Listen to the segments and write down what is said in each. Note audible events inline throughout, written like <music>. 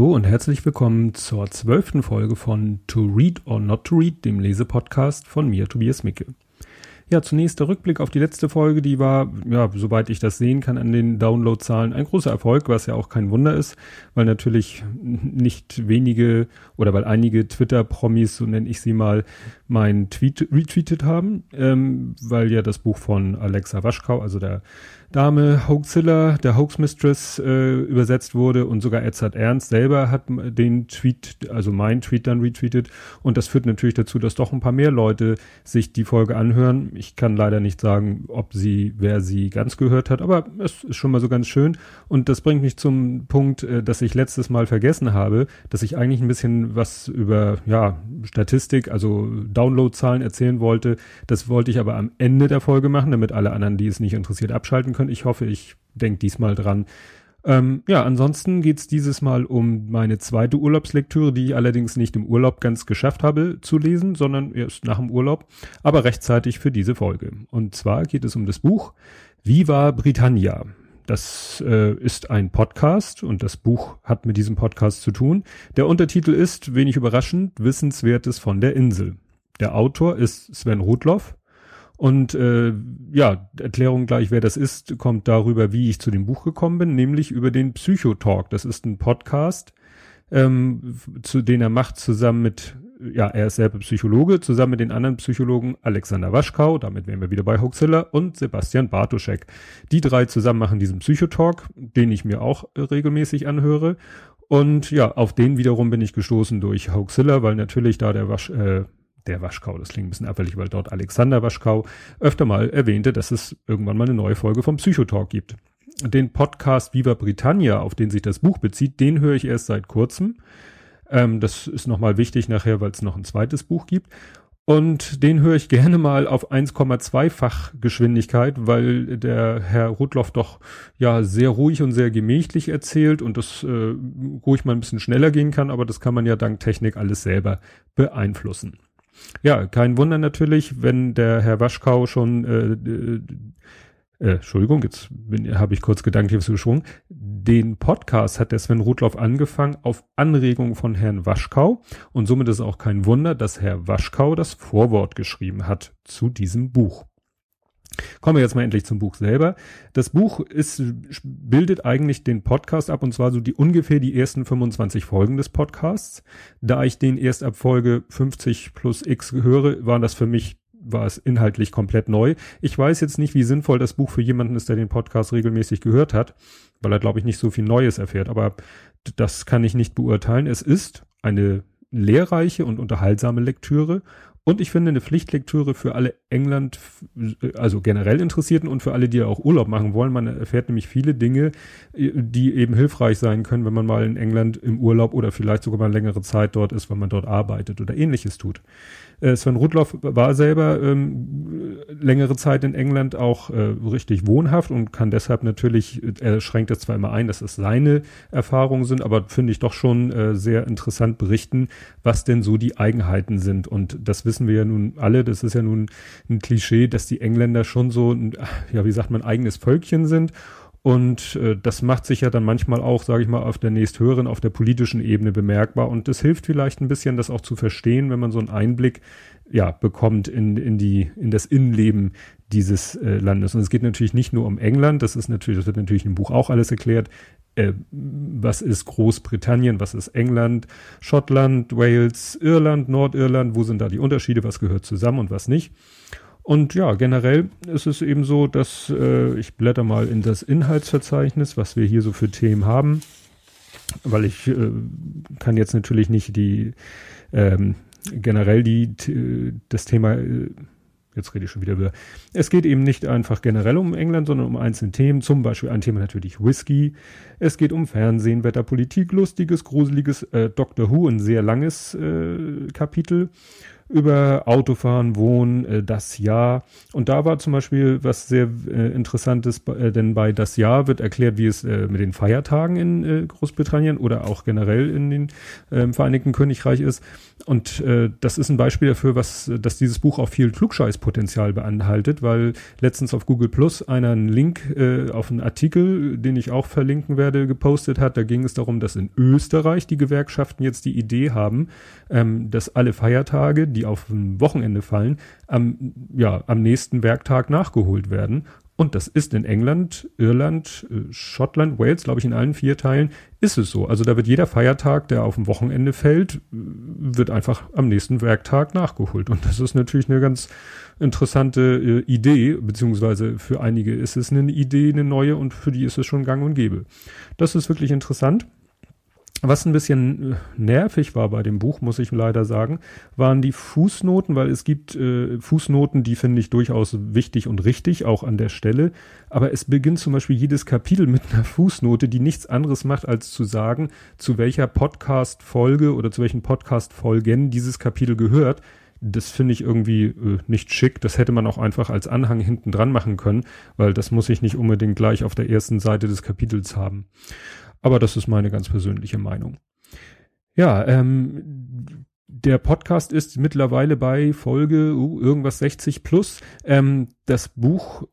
Hallo und herzlich willkommen zur zwölften Folge von To Read or Not to Read, dem Lesepodcast von mir, Tobias Micke. Ja, zunächst der Rückblick auf die letzte Folge, die war, ja, soweit ich das sehen kann, an den Downloadzahlen ein großer Erfolg, was ja auch kein Wunder ist, weil natürlich nicht wenige oder weil einige Twitter-Promis, so nenne ich sie mal, mein Tweet retweetet haben, ähm, weil ja das Buch von Alexa Waschkau, also der Dame Hoaxilla, der Hoax Mistress, äh, übersetzt wurde und sogar Edzard Ernst selber hat den Tweet, also mein Tweet dann retweetet und das führt natürlich dazu, dass doch ein paar mehr Leute sich die Folge anhören. Ich kann leider nicht sagen, ob sie, wer sie ganz gehört hat, aber es ist schon mal so ganz schön und das bringt mich zum Punkt, äh, dass ich letztes Mal vergessen habe, dass ich eigentlich ein bisschen was über, ja, Statistik, also Downloadzahlen erzählen wollte. Das wollte ich aber am Ende der Folge machen, damit alle anderen, die es nicht interessiert, abschalten können. Ich hoffe, ich denke diesmal dran. Ähm, ja, ansonsten geht's dieses Mal um meine zweite Urlaubslektüre, die ich allerdings nicht im Urlaub ganz geschafft habe zu lesen, sondern erst nach dem Urlaub, aber rechtzeitig für diese Folge. Und zwar geht es um das Buch Viva Britannia. Das äh, ist ein Podcast und das Buch hat mit diesem Podcast zu tun. Der Untertitel ist, wenig überraschend, Wissenswertes von der Insel. Der Autor ist Sven Rudloff und äh, ja, Erklärung gleich, wer das ist, kommt darüber, wie ich zu dem Buch gekommen bin, nämlich über den Psychotalk. Das ist ein Podcast, ähm, zu den er macht zusammen mit, ja, er ist selber Psychologe, zusammen mit den anderen Psychologen Alexander Waschkau, damit wären wir wieder bei Hoaxilla, und Sebastian Bartoschek. Die drei zusammen machen diesen Psychotalk, den ich mir auch äh, regelmäßig anhöre. Und ja, auf den wiederum bin ich gestoßen durch Hoaxilla, weil natürlich da der Wasch, äh, der Waschkau, das klingt ein bisschen abfällig, weil dort Alexander Waschkau öfter mal erwähnte, dass es irgendwann mal eine neue Folge vom Psychotalk gibt. Den Podcast Viva Britannia, auf den sich das Buch bezieht, den höre ich erst seit kurzem. Ähm, das ist nochmal wichtig nachher, weil es noch ein zweites Buch gibt. Und den höre ich gerne mal auf 1,2-fach Geschwindigkeit, weil der Herr Rudloff doch ja sehr ruhig und sehr gemächlich erzählt und das äh, ruhig mal ein bisschen schneller gehen kann, aber das kann man ja dank Technik alles selber beeinflussen. Ja, kein Wunder natürlich, wenn der Herr Waschkau schon, äh, äh, Entschuldigung, jetzt habe ich kurz gedanklich geschwungen. Den Podcast hat der Sven Rudloff angefangen auf Anregung von Herrn Waschkau und somit ist auch kein Wunder, dass Herr Waschkau das Vorwort geschrieben hat zu diesem Buch. Kommen wir jetzt mal endlich zum Buch selber. Das Buch ist, bildet eigentlich den Podcast ab und zwar so die ungefähr die ersten 25 Folgen des Podcasts. Da ich den erst ab Folge 50 plus X höre, war das für mich war es inhaltlich komplett neu. Ich weiß jetzt nicht, wie sinnvoll das Buch für jemanden ist, der den Podcast regelmäßig gehört hat, weil er, glaube ich, nicht so viel Neues erfährt. Aber das kann ich nicht beurteilen. Es ist eine lehrreiche und unterhaltsame Lektüre und ich finde eine Pflichtlektüre für alle England, also generell Interessierten und für alle, die auch Urlaub machen wollen. Man erfährt nämlich viele Dinge, die eben hilfreich sein können, wenn man mal in England im Urlaub oder vielleicht sogar mal längere Zeit dort ist, wenn man dort arbeitet oder ähnliches tut. Äh, Sven Rudloff war selber ähm, längere Zeit in England auch äh, richtig wohnhaft und kann deshalb natürlich, er schränkt es zwar immer ein, dass es seine Erfahrungen sind, aber finde ich doch schon äh, sehr interessant berichten, was denn so die Eigenheiten sind. Und das wissen wir ja nun alle, das ist ja nun ein Klischee, dass die Engländer schon so, ja, wie sagt man, eigenes Völkchen sind und äh, das macht sich ja dann manchmal auch, sage ich mal, auf der nächsthöheren, auf der politischen Ebene bemerkbar. Und das hilft vielleicht ein bisschen, das auch zu verstehen, wenn man so einen Einblick ja bekommt in, in die in das Innenleben dieses äh, Landes. Und es geht natürlich nicht nur um England. Das ist natürlich, das wird natürlich im Buch auch alles erklärt. Äh, was ist Großbritannien? Was ist England? Schottland, Wales, Irland, Nordirland? Wo sind da die Unterschiede? Was gehört zusammen und was nicht? Und ja, generell ist es eben so, dass äh, ich blätter mal in das Inhaltsverzeichnis, was wir hier so für Themen haben, weil ich äh, kann jetzt natürlich nicht die ähm, generell die das Thema äh, Jetzt rede ich schon wieder über. Es geht eben nicht einfach generell um England, sondern um einzelne Themen. Zum Beispiel ein Thema natürlich Whisky. Es geht um Fernsehen, Wetter, Politik, lustiges, gruseliges, äh, Doctor Who, ein sehr langes äh, Kapitel über Autofahren, Wohnen, äh, das Jahr. Und da war zum Beispiel was sehr äh, Interessantes, äh, denn bei das Jahr wird erklärt, wie es äh, mit den Feiertagen in äh, Großbritannien oder auch generell in den äh, Vereinigten Königreich ist. Und äh, das ist ein Beispiel dafür, was, dass dieses Buch auch viel Klugscheißpotenzial beinhaltet, weil letztens auf Google Plus einer einen Link äh, auf einen Artikel, den ich auch verlinken werde, gepostet hat. Da ging es darum, dass in Österreich die Gewerkschaften jetzt die Idee haben, ähm, dass alle Feiertage, die auf ein Wochenende fallen, am, ja, am nächsten Werktag nachgeholt werden. Und das ist in England, Irland, äh, Schottland, Wales, glaube ich, in allen vier Teilen ist es so. Also da wird jeder Feiertag, der auf ein Wochenende fällt, äh, wird einfach am nächsten Werktag nachgeholt. Und das ist natürlich eine ganz interessante äh, Idee, beziehungsweise für einige ist es eine Idee, eine neue und für die ist es schon gang und gäbe. Das ist wirklich interessant. Was ein bisschen äh, nervig war bei dem Buch, muss ich leider sagen, waren die Fußnoten, weil es gibt äh, Fußnoten, die finde ich durchaus wichtig und richtig, auch an der Stelle. Aber es beginnt zum Beispiel jedes Kapitel mit einer Fußnote, die nichts anderes macht, als zu sagen, zu welcher Podcast-Folge oder zu welchen Podcast-Folgen dieses Kapitel gehört. Das finde ich irgendwie äh, nicht schick. Das hätte man auch einfach als Anhang hinten dran machen können, weil das muss ich nicht unbedingt gleich auf der ersten Seite des Kapitels haben. Aber das ist meine ganz persönliche Meinung. Ja, ähm, der Podcast ist mittlerweile bei Folge uh, irgendwas 60 plus. Ähm, das Buch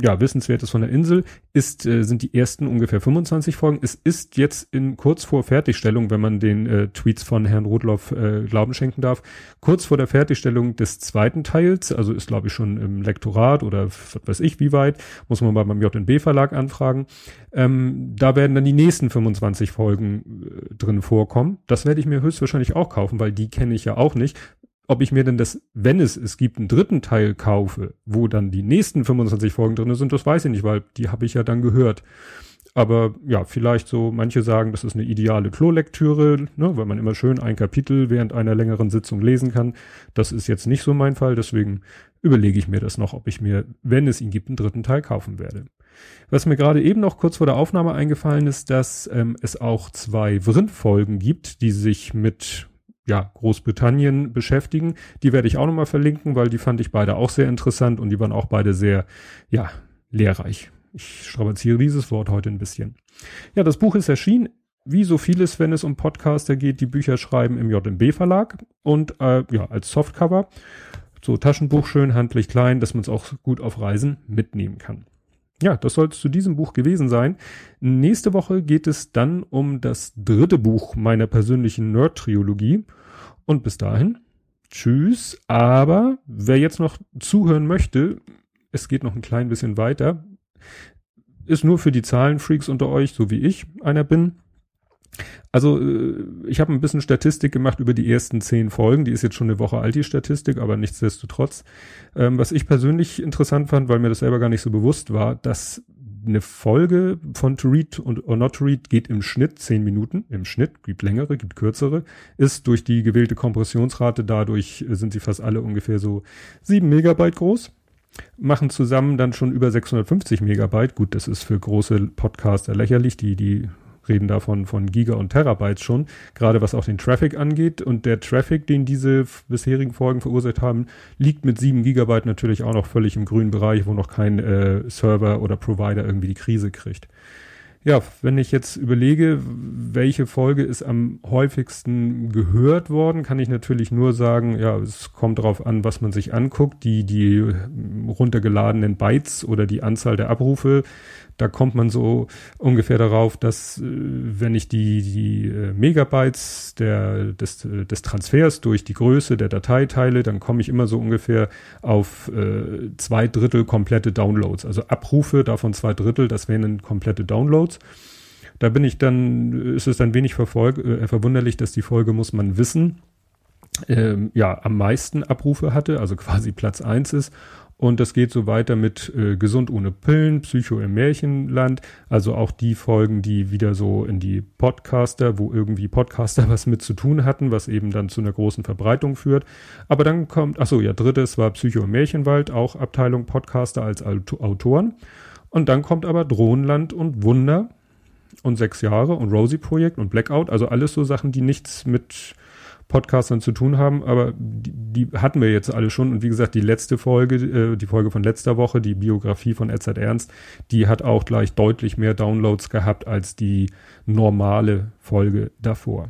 ja, Wissenswertes von der Insel ist, äh, sind die ersten ungefähr 25 Folgen. Es ist jetzt in kurz vor Fertigstellung, wenn man den äh, Tweets von Herrn Rotloff äh, Glauben schenken darf, kurz vor der Fertigstellung des zweiten Teils, also ist glaube ich schon im Lektorat oder was weiß ich wie weit, muss man mal beim JNB Verlag anfragen. Ähm, da werden dann die nächsten 25 Folgen äh, drin vorkommen. Das werde ich mir höchstwahrscheinlich auch kaufen, weil die kenne ich ja auch nicht ob ich mir denn das, wenn es, es gibt einen dritten Teil kaufe, wo dann die nächsten 25 Folgen drin sind, das weiß ich nicht, weil die habe ich ja dann gehört. Aber ja, vielleicht so, manche sagen, das ist eine ideale Klolektüre, ne, weil man immer schön ein Kapitel während einer längeren Sitzung lesen kann. Das ist jetzt nicht so mein Fall, deswegen überlege ich mir das noch, ob ich mir, wenn es ihn gibt, einen dritten Teil kaufen werde. Was mir gerade eben noch kurz vor der Aufnahme eingefallen ist, dass ähm, es auch zwei Vrind-Folgen gibt, die sich mit ja, Großbritannien beschäftigen. Die werde ich auch nochmal verlinken, weil die fand ich beide auch sehr interessant und die waren auch beide sehr, ja, lehrreich. Ich strapaziere dieses Wort heute ein bisschen. Ja, das Buch ist erschienen. Wie so vieles, wenn es um Podcaster geht, die Bücher schreiben im JMB Verlag und äh, ja, als Softcover. So Taschenbuch schön, handlich klein, dass man es auch gut auf Reisen mitnehmen kann. Ja, das soll es zu diesem Buch gewesen sein. Nächste Woche geht es dann um das dritte Buch meiner persönlichen Nerd-Triologie. Und bis dahin, tschüss. Aber wer jetzt noch zuhören möchte, es geht noch ein klein bisschen weiter. Ist nur für die Zahlenfreaks unter euch, so wie ich einer bin. Also äh, ich habe ein bisschen Statistik gemacht über die ersten zehn Folgen. Die ist jetzt schon eine Woche alt, die Statistik, aber nichtsdestotrotz. Ähm, was ich persönlich interessant fand, weil mir das selber gar nicht so bewusst war, dass eine Folge von To Read und or Not to Read geht im Schnitt zehn Minuten. Im Schnitt gibt längere, gibt kürzere. Ist durch die gewählte Kompressionsrate, dadurch sind sie fast alle ungefähr so sieben Megabyte groß machen zusammen dann schon über 650 Megabyte. Gut, das ist für große Podcaster lächerlich. Die, die reden davon von Giga und Terabytes schon, gerade was auch den Traffic angeht. Und der Traffic, den diese bisherigen Folgen verursacht haben, liegt mit 7 Gigabyte natürlich auch noch völlig im grünen Bereich, wo noch kein äh, Server oder Provider irgendwie die Krise kriegt. Ja, wenn ich jetzt überlege, welche Folge ist am häufigsten gehört worden, kann ich natürlich nur sagen, ja, es kommt darauf an, was man sich anguckt. Die, die runtergeladenen Bytes oder die Anzahl der Abrufe da kommt man so ungefähr darauf, dass äh, wenn ich die, die äh, Megabytes der, des, äh, des Transfers durch die Größe der Datei teile, dann komme ich immer so ungefähr auf äh, zwei Drittel komplette Downloads. Also Abrufe davon zwei Drittel, das wären komplette Downloads. Da bin ich dann, ist es dann wenig verfolg, äh, verwunderlich, dass die Folge muss man wissen, ähm, ja, am meisten Abrufe hatte, also <laughs> quasi Platz eins ist und das geht so weiter mit äh, Gesund ohne Pillen, Psycho im Märchenland. Also auch die Folgen, die wieder so in die Podcaster, wo irgendwie Podcaster <laughs> was mit zu tun hatten, was eben dann zu einer großen Verbreitung führt. Aber dann kommt, ach so, ja, drittes war Psycho im Märchenwald, auch Abteilung Podcaster als Autoren. Und dann kommt aber Drohnenland und Wunder und sechs Jahre und Rosie Projekt und Blackout. Also alles so Sachen, die nichts mit Podcastern zu tun haben, aber die, die hatten wir jetzt alle schon. Und wie gesagt, die letzte Folge, äh, die Folge von letzter Woche, die Biografie von Edzard Ernst, die hat auch gleich deutlich mehr Downloads gehabt als die normale Folge davor.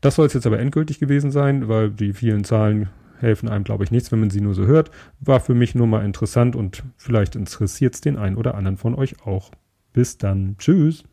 Das soll es jetzt aber endgültig gewesen sein, weil die vielen Zahlen helfen einem, glaube ich, nichts, wenn man sie nur so hört. War für mich nur mal interessant und vielleicht interessiert es den einen oder anderen von euch auch. Bis dann. Tschüss.